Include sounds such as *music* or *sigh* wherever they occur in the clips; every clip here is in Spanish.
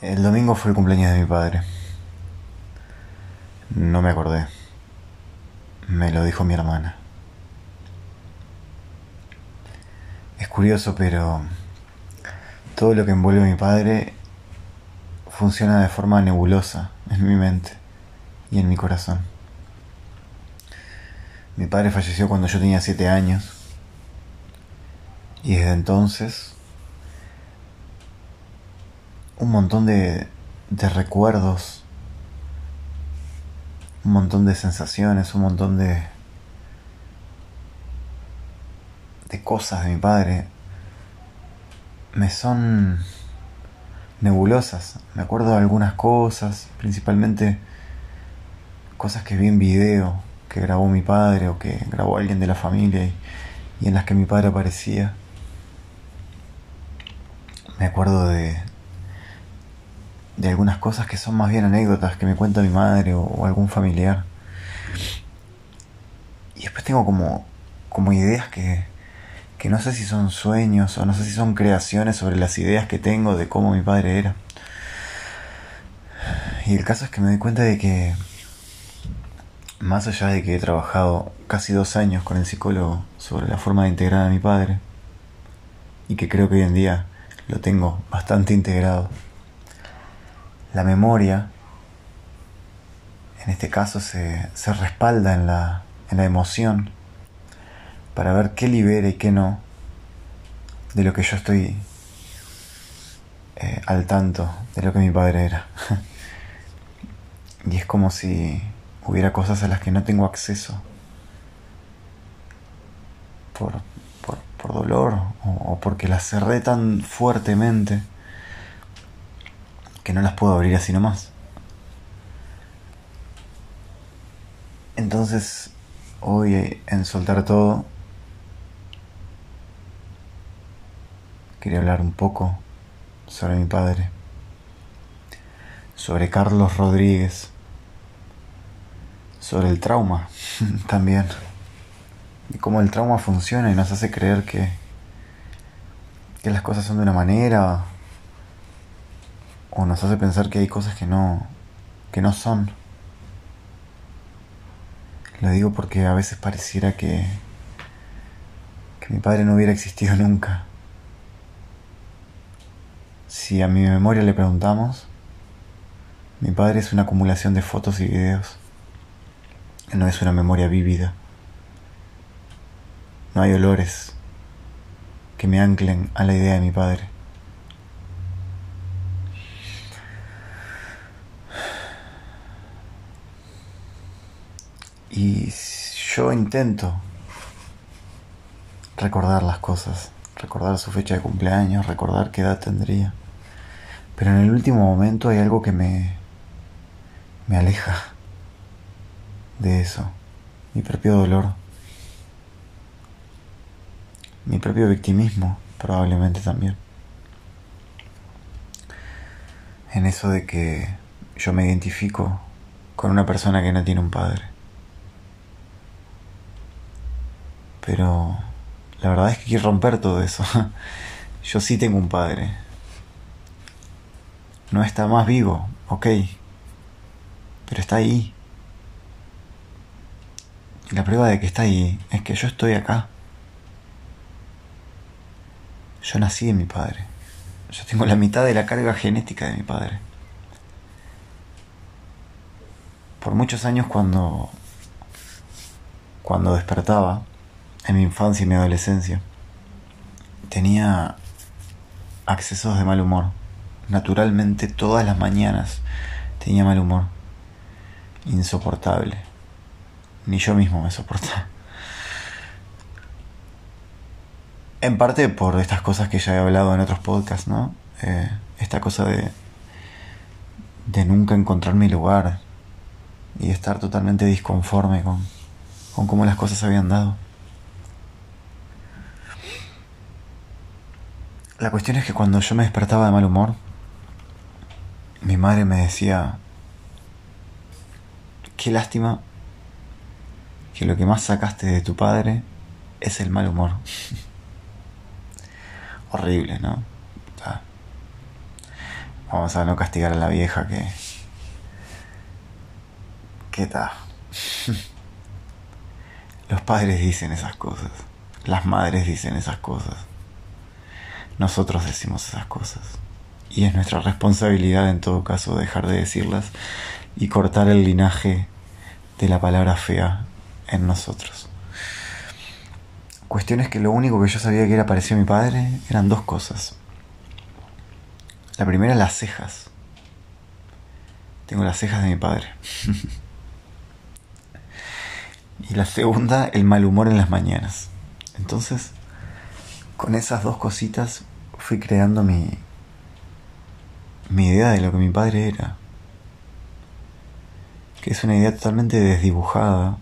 El domingo fue el cumpleaños de mi padre. No me acordé. Me lo dijo mi hermana. Es curioso, pero todo lo que envuelve a mi padre funciona de forma nebulosa en mi mente y en mi corazón. Mi padre falleció cuando yo tenía siete años y desde entonces un montón de, de recuerdos, un montón de sensaciones, un montón de, de cosas de mi padre me son nebulosas. Me acuerdo de algunas cosas, principalmente cosas que vi en video, que grabó mi padre o que grabó alguien de la familia y, y en las que mi padre aparecía. Me acuerdo de, de algunas cosas que son más bien anécdotas que me cuenta mi madre o, algún familiar. Y después tengo como, como ideas que, que no sé si son sueños o no sé si son creaciones sobre las ideas que tengo de cómo mi padre era. Y el caso es que me doy cuenta de que, más allá de que he trabajado casi dos años con el psicólogo sobre la forma de integrar a mi padre, y que creo que hoy en día lo tengo bastante integrado, la memoria, en este caso, se, respalda en la, en la emoción para ver qué libera y qué no de lo que yo estoy eh, al tanto de lo que mi padre era. *laughs* y es como si hubiera cosas a las que no tengo acceso por, por, dolor o, o porque las cerré tan fuertemente que no las puedo abrir así nomás. Entonces, hoy en Soltar Todo, quería hablar un poco sobre mi padre, sobre Carlos Rodríguez, sobre el trauma *laughs* también, y cómo el trauma funciona y nos hace creer que, que las cosas son de una manera o nos hace pensar que hay cosas que no que no son. Lo digo porque a veces pareciera que que mi padre no hubiera existido *laughs* nunca. Si a mi memoria le preguntamos, mi padre es una acumulación de fotos y videos. No es una memoria vívida. No hay olores que me anclen a la idea de mi padre. Y yo intento recordar las cosas, recordar su fecha de cumpleaños, recordar qué edad tendría. Pero en el último momento hay algo que me, me aleja de eso, mi propio dolor, mi propio victimismo probablemente también. En eso de que yo me identifico con una persona que no tiene un padre. Pero la verdad es que quiero romper todo eso. *laughs* Yo sí tengo un padre. No está más vivo, ok. Pero está ahí. La prueba de que está ahí es que yo estoy acá. Yo nací de mi padre. Yo tengo la mitad de la carga genética de mi padre. Por muchos años cuando cuando despertaba, en mi infancia y mi adolescencia, tenía accesos de mal humor. Naturalmente todas las mañanas tenía mal humor. Insoportable. Ni yo mismo me soportaba. En parte por estas cosas que ya he hablado en otros podcasts, ¿no? Eh, esta cosa de, de nunca encontrar mi lugar y estar totalmente disconforme con, con cómo las cosas habían dado. La cuestión es que cuando yo me despertaba de mal humor, mi madre me decía, qué lástima que lo que más sacaste de tu padre es el mal humor. *laughs* Horrible, ¿no? Vamos a no castigar a la vieja que... ¿Qué tal? *laughs* Los padres dicen esas cosas. Las madres dicen esas cosas. Nosotros decimos esas cosas. Y es nuestra responsabilidad en todo caso dejar de decirlas y cortar el linaje de la palabra fea en nosotros. Cuestiones que lo único que yo sabía que era parecido a mi padre eran dos cosas. La primera, las cejas. Tengo las cejas de mi padre. *laughs* y la segunda, el mal humor en las mañanas. Entonces, con esas dos cositas fui creando mi, mi idea de lo que mi padre era. Que es una idea totalmente desdibujada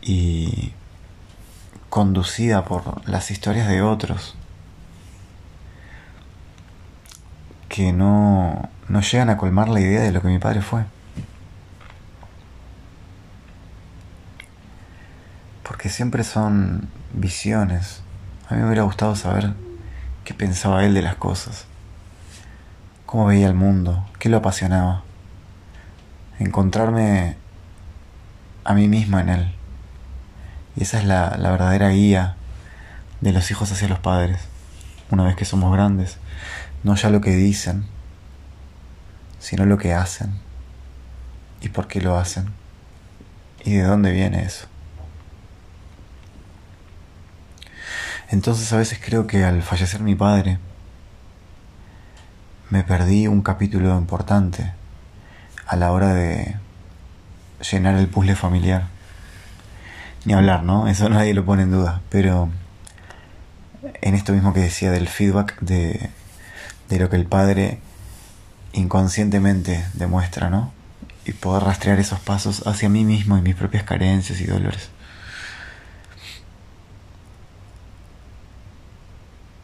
y conducida por las historias de otros que no, no llegan a colmar la idea de lo que mi padre fue. Porque siempre son visiones. A mí me hubiera gustado saber qué pensaba él de las cosas, cómo veía el mundo, qué lo apasionaba. Encontrarme a mí misma en él. Y esa es la, la verdadera guía de los hijos hacia los padres, una vez que somos grandes. No ya lo que dicen, sino lo que hacen. Y por qué lo hacen. Y de dónde viene eso. Entonces a veces creo que al fallecer mi padre, me perdí un capítulo importante a la hora de llenar el puzzle familiar. Ni hablar, ¿no? Eso *laughs* nadie lo pone en duda. Pero en esto mismo que decía del feedback de, de lo que el padre inconscientemente demuestra, ¿no? Y poder rastrear esos pasos hacia mí mismo y mis propias carencias y dolores.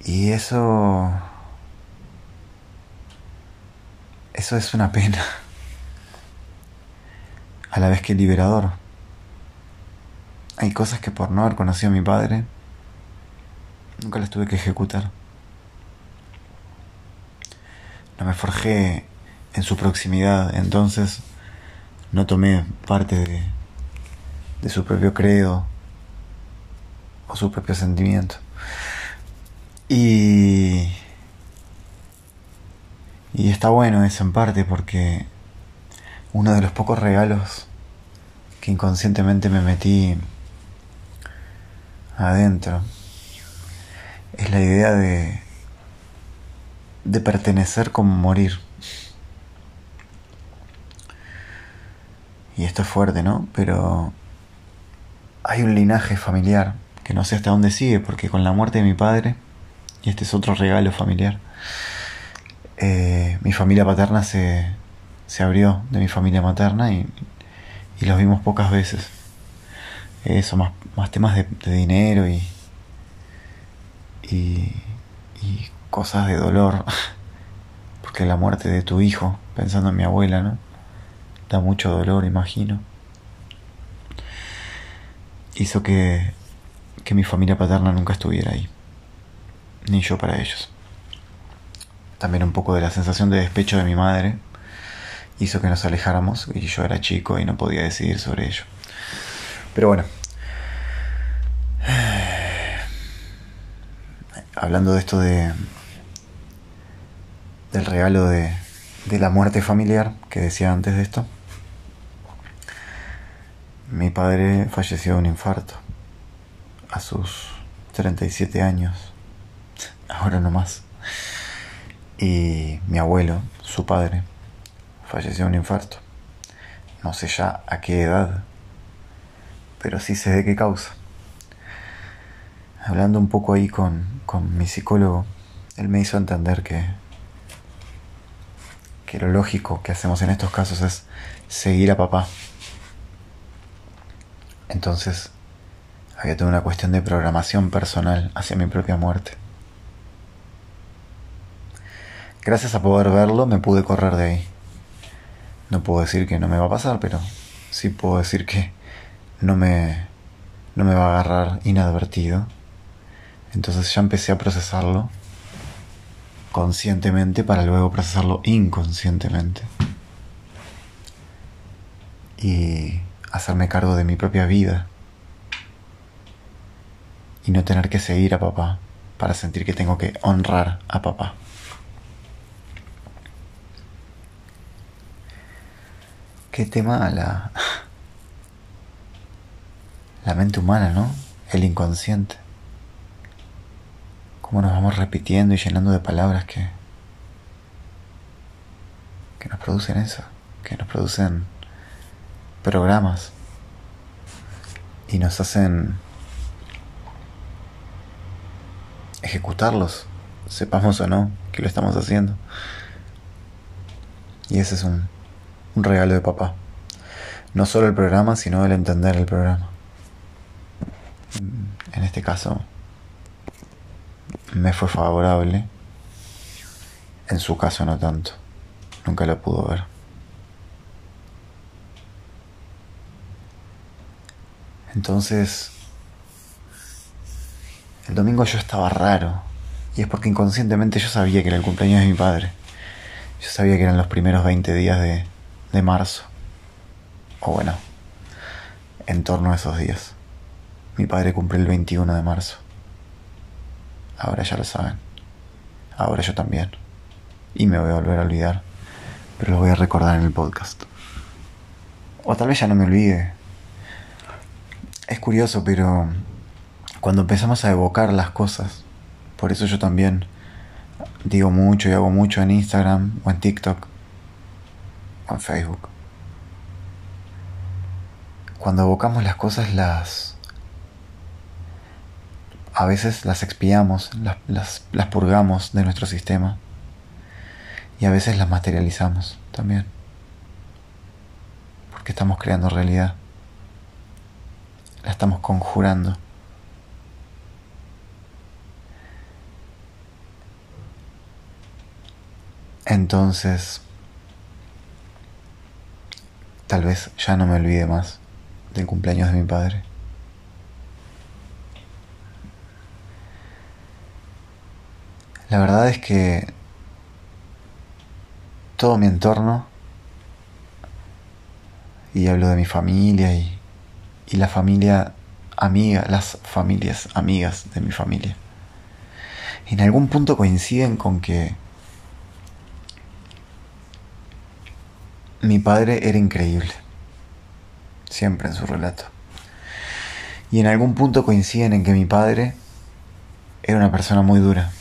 Y eso... Eso es una pena. A la vez que liberador. Hay cosas que por no haber conocido a mi padre, nunca las tuve que ejecutar. No me forjé en su proximidad, entonces no tomé parte de, de su propio credo o su propio sentimiento. Y, y está bueno eso en parte porque uno de los pocos regalos que inconscientemente me metí adentro es la idea de, de pertenecer como morir. Y esto es fuerte, ¿no? Pero hay un linaje familiar que no sé hasta dónde sigue, porque con la muerte de mi padre, y este es otro regalo familiar. Eh, mi familia paterna se, se, abrió de mi familia materna y, y los vimos pocas veces. Eso, más, más temas de, dinero y, y, y, cosas de dolor. *laughs* Porque la muerte de tu hijo, pensando en mi abuela, ¿no? Da mucho dolor, imagino. Hizo que, que mi familia paterna nunca estuviera ahí ni yo para ellos. También un poco de la sensación de despecho de mi madre hizo que nos alejáramos y yo era chico y no podía decidir sobre ello. Pero bueno, *sighs* hablando de esto de del regalo de, de la muerte familiar que decía antes de esto, mi padre falleció de un infarto a sus 37 años ahora no más. Y mi abuelo, su padre, falleció de un infarto. No sé ya a qué edad, pero sí sé de qué causa. Hablando un poco ahí con, con mi psicólogo, él me hizo entender que, que lo lógico que hacemos en estos casos es seguir a papá. Entonces, había toda una cuestión de programación personal hacia mi propia muerte. Gracias a poder verlo me pude correr de ahí. No puedo decir que no me va a pasar, pero sí puedo decir que no me, no me va a agarrar inadvertido. Entonces ya empecé a procesarlo conscientemente para luego procesarlo inconscientemente. Y hacerme cargo de mi propia vida. Y no tener que seguir a papá para sentir que tengo que honrar a papá. Qué tema la, la mente humana, ¿no? El inconsciente. Cómo nos vamos repitiendo y llenando de palabras que, que nos producen eso, que nos producen programas y nos hacen ejecutarlos, sepamos o no que lo estamos haciendo. Y ese es un, un regalo de papá. No solo el programa, sino el entender el programa. En este caso, me fue favorable. En su caso no tanto. Nunca lo pudo ver. Entonces, el domingo yo estaba raro. Y es porque inconscientemente yo sabía que era el cumpleaños de mi padre. Yo sabía que eran los primeros 20 días de, de marzo. O bueno, en torno a esos días. Mi padre cumple el 21 de marzo. Ahora ya lo saben. Ahora yo también. Y me voy a volver a olvidar. Pero lo voy a recordar en el podcast. O tal vez ya no me olvide. Es curioso, pero cuando empezamos a evocar las cosas, por eso yo también digo mucho y hago mucho en Instagram o en TikTok en Facebook. Cuando evocamos las cosas las... A veces las expiamos, las, las, purgamos de nuestro sistema y a veces las materializamos también. Porque estamos creando realidad. La estamos conjurando. Entonces, Tal vez ya no me olvide más del cumpleaños de mi padre. La verdad es que todo mi entorno, y hablo de mi familia y, y la familia amiga, las familias amigas de mi familia, en algún punto coinciden con que Mi padre era increíble, siempre en su relato. Y en algún punto coinciden en que mi padre era una persona muy dura.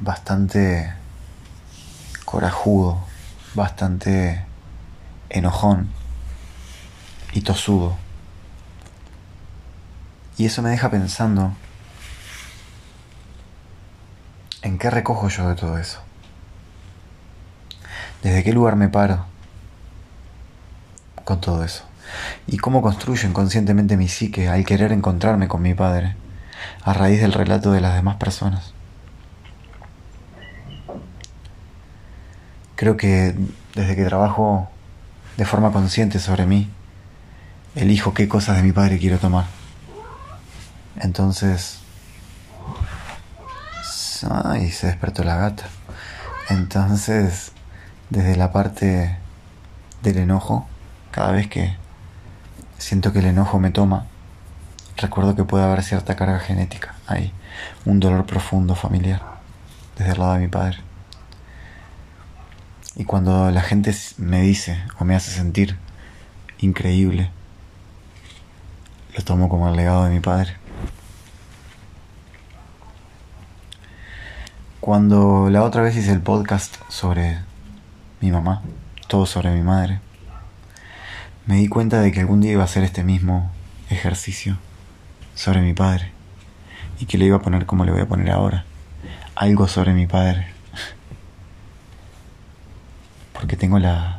Bastante corajudo, bastante enojón y tosudo. Y eso me deja pensando en qué recojo yo de todo eso. ¿Desde qué lugar me paro con todo eso? ¿Y cómo construyo inconscientemente mi psique al querer encontrarme con mi padre a raíz del relato de las demás personas? Creo que desde que trabajo de forma consciente sobre mí, elijo qué cosas de mi padre quiero tomar. Entonces... Ay, se despertó la gata. Entonces desde la parte del enojo, cada vez que siento que el enojo me toma, recuerdo que puede haber cierta carga genética ahí, un dolor profundo familiar, desde el lado de mi padre. Y cuando la gente me dice o me hace sentir increíble, lo tomo como el legado de mi padre. Cuando la otra vez hice el podcast sobre mi mamá, todo sobre mi madre. Me di cuenta de que algún día iba a hacer este mismo ejercicio sobre mi padre y que le iba a poner como le voy a poner ahora, algo sobre mi padre. Porque tengo las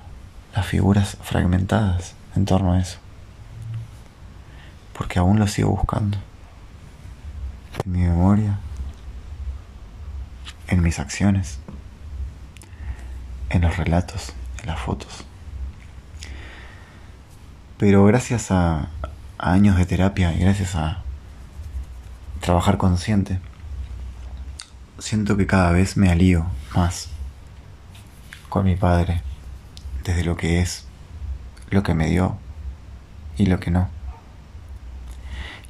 figuras fragmentadas en torno a eso. Porque aún lo sigo buscando. En mi memoria, en mis acciones en los relatos, en las fotos. Pero gracias a, años de terapia y gracias a trabajar consciente, siento que cada vez me alío más con mi padre, desde lo que es, lo que me dio y lo que no.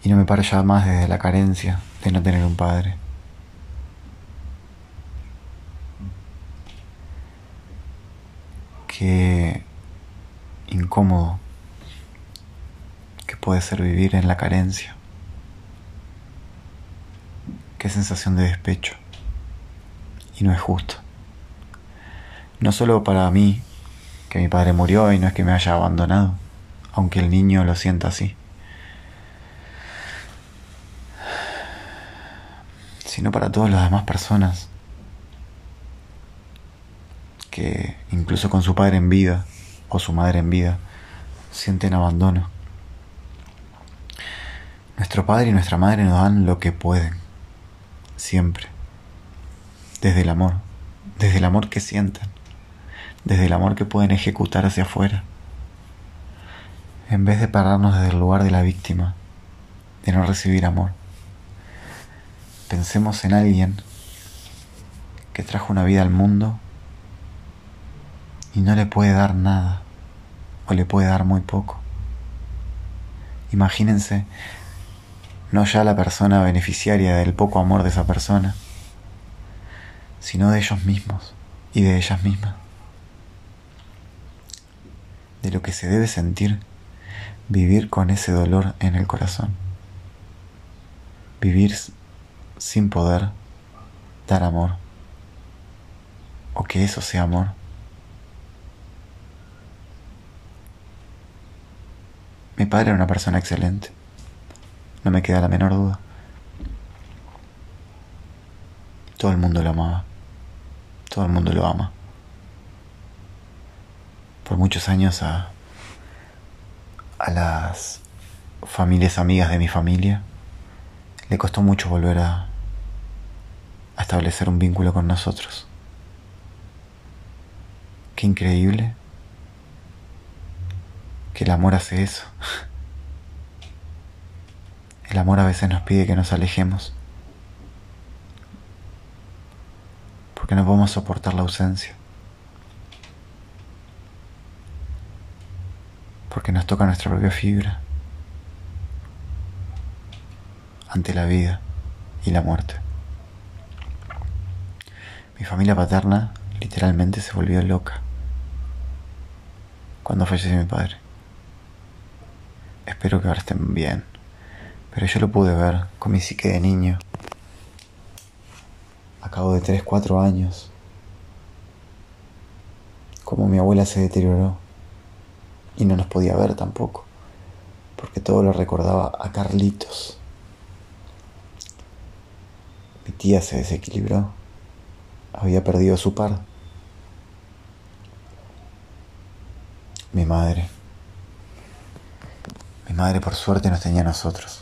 Y no me paro ya más desde la carencia de no tener un padre. Qué incómodo que puede ser vivir en la carencia. Qué sensación de despecho. Y no es justo. No solo para mí, que mi padre murió y no es que me haya abandonado, aunque el niño lo sienta así. Sino para todas las demás personas que incluso con su padre en vida o su madre en vida sienten abandono. Nuestro padre y nuestra madre nos dan lo que pueden, siempre, desde el amor, desde el amor que sienten, desde el amor que pueden ejecutar hacia afuera, en vez de pararnos desde el lugar de la víctima, de no recibir amor. Pensemos en alguien que trajo una vida al mundo y no le puede dar nada o le puede dar muy poco. Imagínense no ya la persona beneficiaria del poco amor de esa persona, sino de ellos mismos y de ellas mismas. De lo que se debe sentir vivir con ese dolor en el corazón. Vivir sin poder dar amor. O que eso sea amor. Mi padre era una persona excelente. No me queda la menor duda. Todo el mundo lo amaba. Todo el mundo lo ama. Por muchos años a, a las familias amigas de mi familia le costó mucho volver a, a establecer un vínculo con nosotros. Qué increíble que el amor hace eso. El amor a veces nos pide que nos alejemos. Porque no podemos soportar la ausencia. Porque nos toca nuestra propia fibra ante la vida y la muerte. Mi familia paterna literalmente se volvió loca cuando falleció mi padre. Espero que ahora estén bien. Pero yo lo pude ver con mi psique de niño. A cabo de 3, 4 años. Como mi abuela se deterioró. Y no nos podía ver tampoco. Porque todo lo recordaba a Carlitos. Mi tía se desequilibró. Había perdido su par. Mi madre. Mi madre por suerte nos tenía a nosotros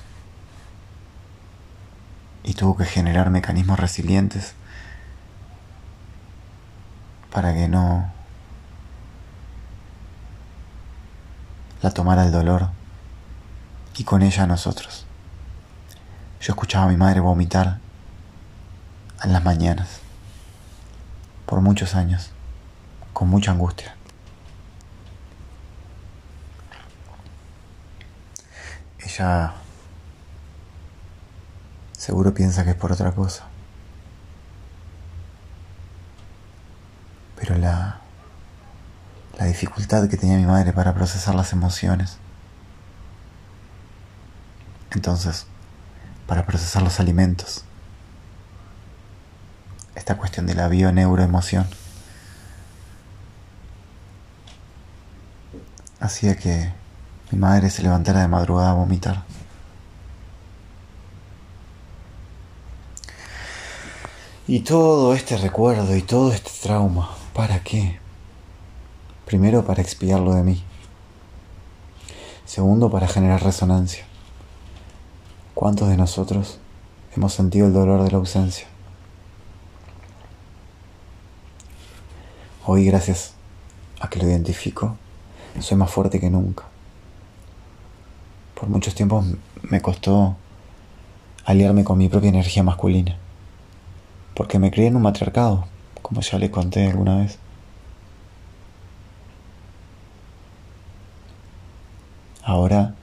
y tuvo que generar mecanismos resilientes para que no la tomara el dolor y con ella a nosotros. Yo escuchaba a mi madre vomitar en las mañanas por muchos años, con mucha angustia. Ella Seguro piensa que es por otra cosa. Pero la, la dificultad que tenía mi madre para procesar las emociones. Entonces, para procesar los alimentos. Esta cuestión de la bio-neuroemoción. Hacía que mi madre se levantara de madrugada a vomitar. Y todo este recuerdo y todo este trauma, ¿para qué? Primero, para expiarlo de mí. Segundo, para generar resonancia. ¿Cuántos de nosotros hemos sentido el dolor de la ausencia? Hoy, gracias a que lo identifico, soy más fuerte que nunca. Por muchos tiempos me costó aliarme con mi propia energía masculina. Porque me crié en un matriarcado, como ya le conté alguna vez. Ahora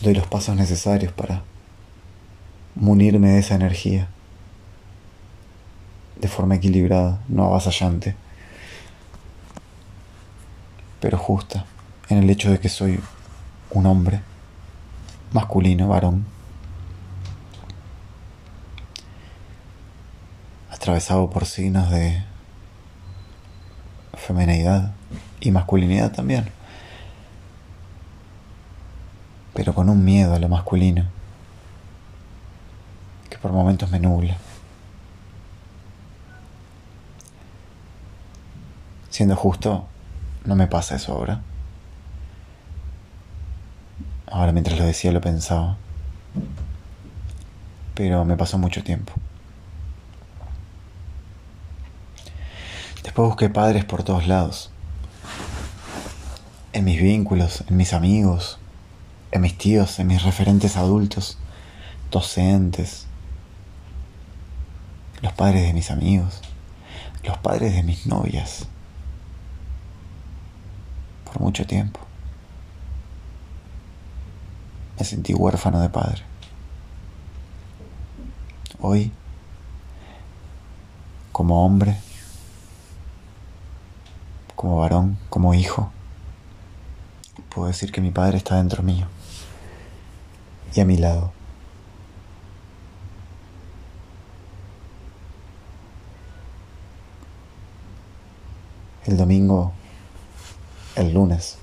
doy los pasos necesarios para munirme de esa energía de forma equilibrada, no avasallante, pero justa en el hecho de que soy un hombre masculino, varón, atravesado por signos de feminidad y masculinidad también pero con un miedo a lo masculino que por momentos me nubla. Siendo justo, no me pasa eso ahora. Ahora mientras lo decía lo pensaba. Pero me pasó mucho tiempo. Después busqué padres por todos lados. En mis vínculos, en mis amigos, en mis tíos, en mis referentes adultos, docentes, los padres de mis amigos, los padres de mis novias, por mucho tiempo. Me sentí huérfano de padre. Hoy, como hombre, como varón, como hijo, puedo decir que mi padre está dentro mío y a mi lado. El domingo, el lunes,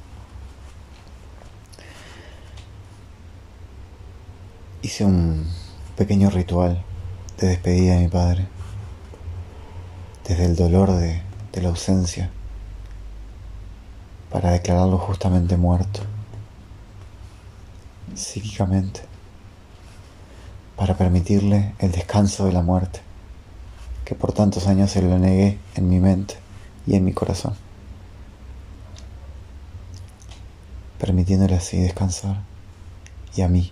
hice un pequeño ritual de despedida de mi padre, desde el dolor de, de la ausencia, para declararlo justamente muerto psíquicamente para permitirle el descanso de la muerte, que por tantos años se lo negué en mi mente y en mi corazón, permitiéndole así descansar y a mí,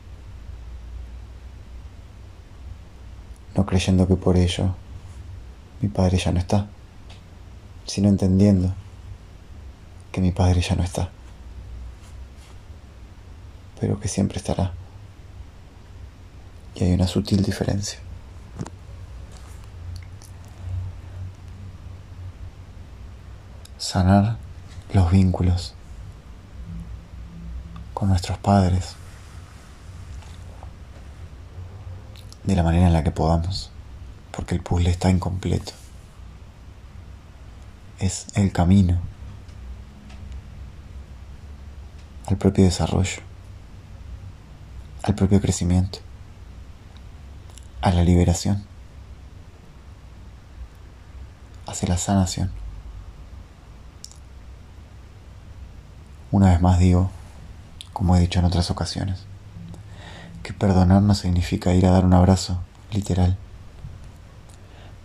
no creyendo que por ello mi padre ya no está, sino entendiendo que mi padre ya no está pero que siempre estará. Y hay una sutil diferencia. Sanar los vínculos con nuestros padres de la manera en la que podamos, porque el puzzle está incompleto. Es el camino al propio desarrollo al propio crecimiento, a la liberación, hacia la sanación. Una vez más digo, como he dicho en otras ocasiones, que perdonar no significa ir a dar un abrazo, literal.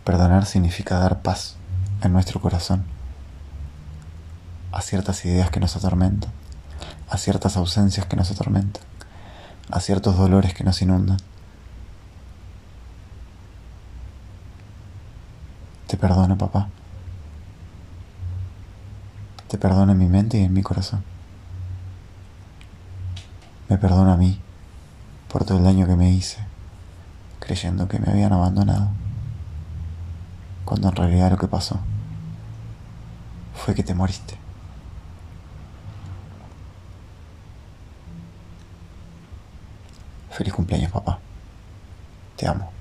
Perdonar significa dar paz en nuestro corazón a ciertas ideas que nos atormentan, a ciertas ausencias que nos atormentan a ciertos dolores que nos inundan. Te perdono, papá. Te perdono en mi mente y en mi corazón. Me perdono a mí por todo el daño que me hice, creyendo que me habían abandonado, cuando en realidad lo que pasó fue que te moriste. Feliz cumpleaños, papá. Te amo.